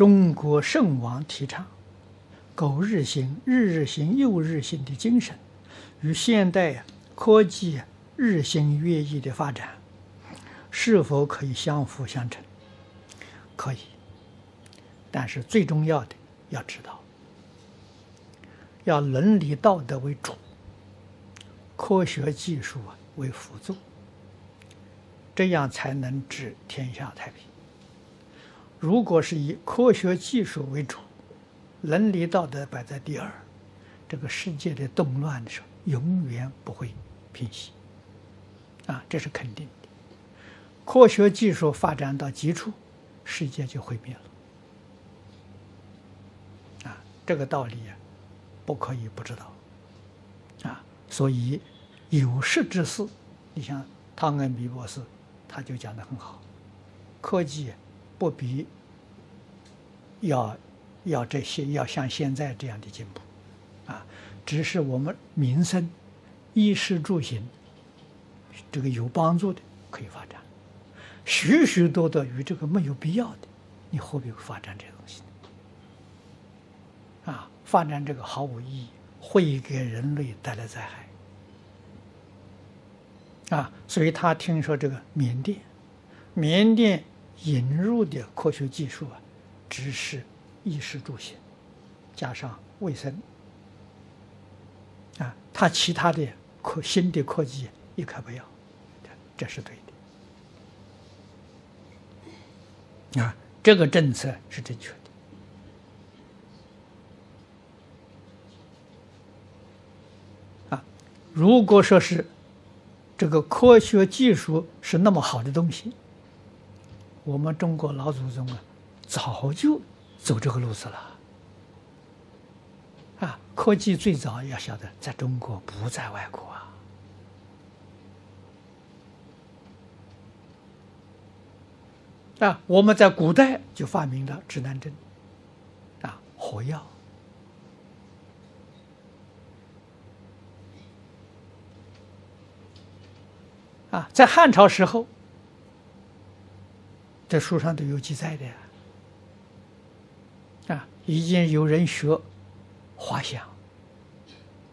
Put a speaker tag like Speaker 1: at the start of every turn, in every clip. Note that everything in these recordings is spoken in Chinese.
Speaker 1: 中国圣王提倡“苟日新，日日新，又日新”的精神，与现代科技日新月异的发展，是否可以相辅相成？可以，但是最重要的要知道，要伦理道德为主，科学技术啊为辅助，这样才能治天下太平。如果是以科学技术为主，伦理道德摆在第二，这个世界的动乱的时候，永远不会平息。啊，这是肯定的。科学技术发展到极处，世界就毁灭了。啊，这个道理啊，不可以不知道。啊，所以有识之士，你像汤恩比博士，他就讲的很好，科技。不比要要这些要像现在这样的进步，啊，只是我们民生、衣食住行这个有帮助的可以发展，许许多多与这个没有必要的，你何必发展这东西呢？啊，发展这个毫无意义，会给人类带来灾害。啊，所以他听说这个缅甸，缅甸。引入的科学技术啊，只是衣食住行，加上卫生啊，他其他的科新的科技一概不要，这是对的啊，这个政策是正确的啊。如果说是这个科学技术是那么好的东西。我们中国老祖宗啊，早就走这个路子了。啊，科技最早要晓得在中国，不在外国啊。啊，我们在古代就发明了指南针，啊，火药。啊，在汉朝时候。这书上都有记载的啊，已经有人学滑翔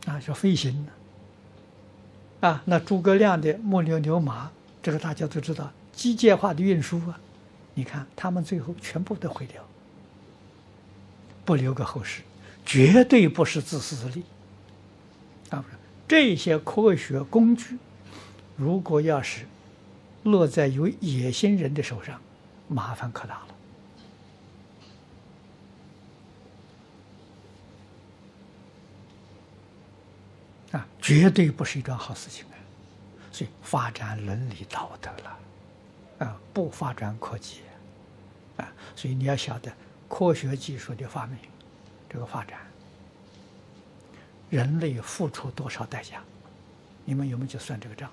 Speaker 1: 啊，学飞行了啊。那诸葛亮的木牛流马，这个大家都知道，机械化的运输啊，你看他们最后全部都毁掉，不留个后世，绝对不是自私自利啊！这些科学工具，如果要是落在有野心人的手上。麻烦可大了，啊，绝对不是一桩好事情啊！所以发展伦理道德了，啊，不发展科技，啊，所以你要晓得科学技术的发明，这个发展，人类付出多少代价？你们有没有去算这个账？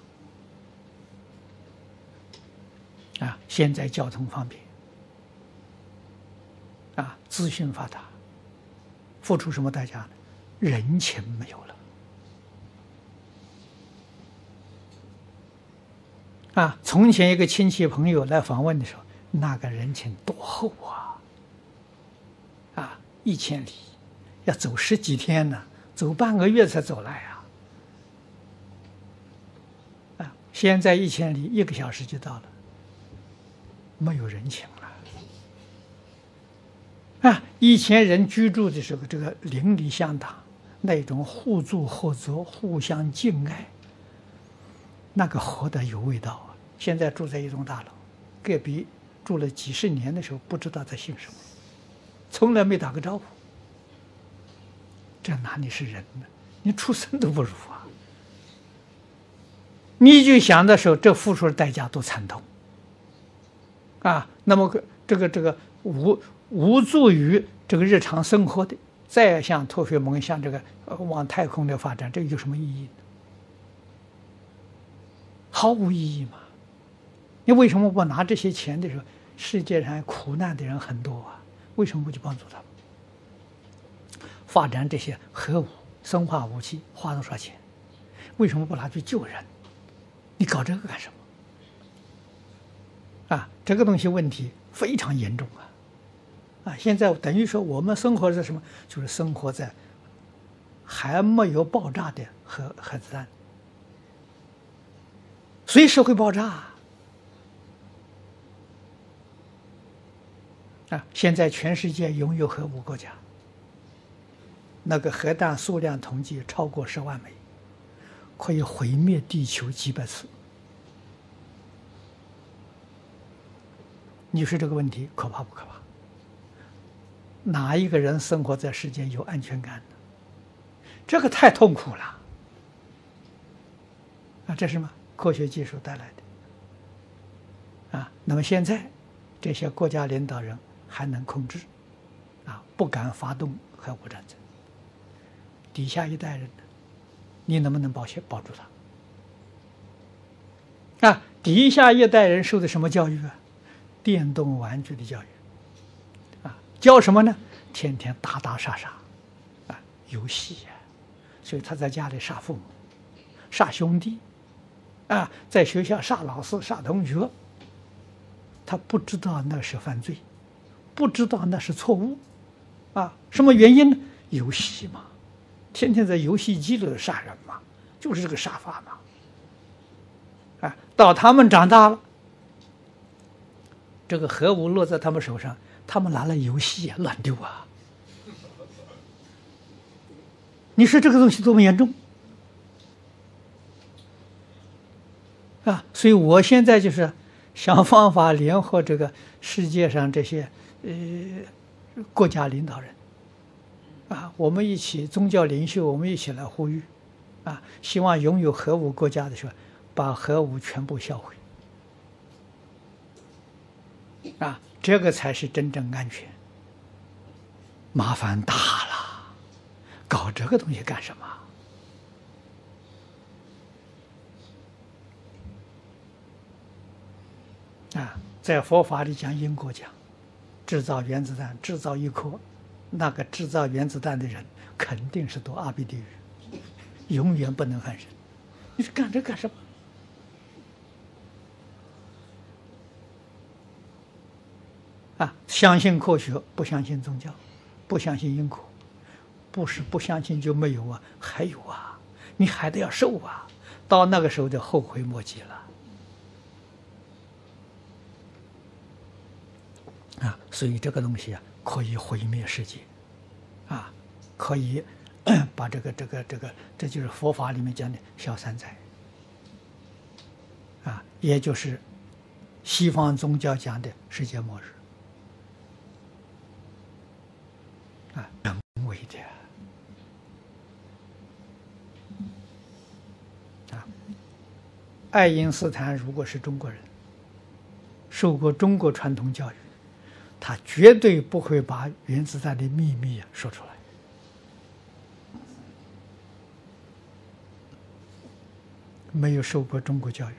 Speaker 1: 啊，现在交通方便，啊，资讯发达，付出什么代价呢？人情没有了。啊，从前一个亲戚朋友来访问的时候，那个人情多厚啊！啊，一千里要走十几天呢，走半个月才走来啊！啊，现在一千里一个小时就到了。没有人情了啊！以前人居住的时候，这个邻里乡党那种互助合作、互相敬爱，那个活得有味道啊！现在住在一栋大楼，隔壁住了几十年的时候，不知道他姓什么，从来没打过招呼，这哪里是人呢？你畜生都不如啊！你就想的时候，这付出的代价多惨痛。啊，那么个这个这个无无助于这个日常生活的，再像突飞猛像这个呃往太空的发展，这个有什么意义呢？毫无意义嘛！你为什么不拿这些钱的时候，世界上苦难的人很多啊，为什么不去帮助他们？发展这些核武、生化武器花多少钱？为什么不拿去救人？你搞这个干什么？啊，这个东西问题非常严重啊！啊，现在等于说我们生活在什么？就是生活在还没有爆炸的核核子弹，随时会爆炸啊！现在全世界拥有核武国家，那个核弹数量统计超过十万枚，可以毁灭地球几百次。你说这个问题可怕不可怕？哪一个人生活在世间有安全感呢？这个太痛苦了。啊，这是什么？科学技术带来的。啊，那么现在这些国家领导人还能控制，啊，不敢发动核武战争。底下一代人，你能不能保险保住他？啊，底下一代人受的什么教育啊？电动玩具的教育，啊，教什么呢？天天打打杀杀，啊，游戏呀，所以他在家里杀父母，杀兄弟，啊，在学校杀老师、杀同学。他不知道那是犯罪，不知道那是错误，啊，什么原因呢？游戏嘛，天天在游戏机里杀人嘛，就是这个杀法嘛，啊，到他们长大了。这个核武落在他们手上，他们拿来游戏啊，乱丢啊！你说这个东西多么严重啊！所以我现在就是想方法联合这个世界上这些呃国家领导人啊，我们一起宗教领袖，我们一起来呼吁啊，希望拥有核武国家的时候，把核武全部销毁。啊，这个才是真正安全。麻烦大了，搞这个东西干什么？啊，在佛法里讲因果讲，制造原子弹，制造一颗，那个制造原子弹的人肯定是堕阿鼻地狱，永远不能翻身。你是干这干什么？啊，相信科学，不相信宗教，不相信因果，不是不相信就没有啊，还有啊，你还得要受啊，到那个时候就后悔莫及了。啊，所以这个东西啊，可以毁灭世界，啊，可以 把这个这个这个，这就是佛法里面讲的小三灾，啊，也就是西方宗教讲的世界末日。啊，人为的啊！爱因斯坦如果是中国人，受过中国传统教育，他绝对不会把原子弹的秘密说出来。没有受过中国教育。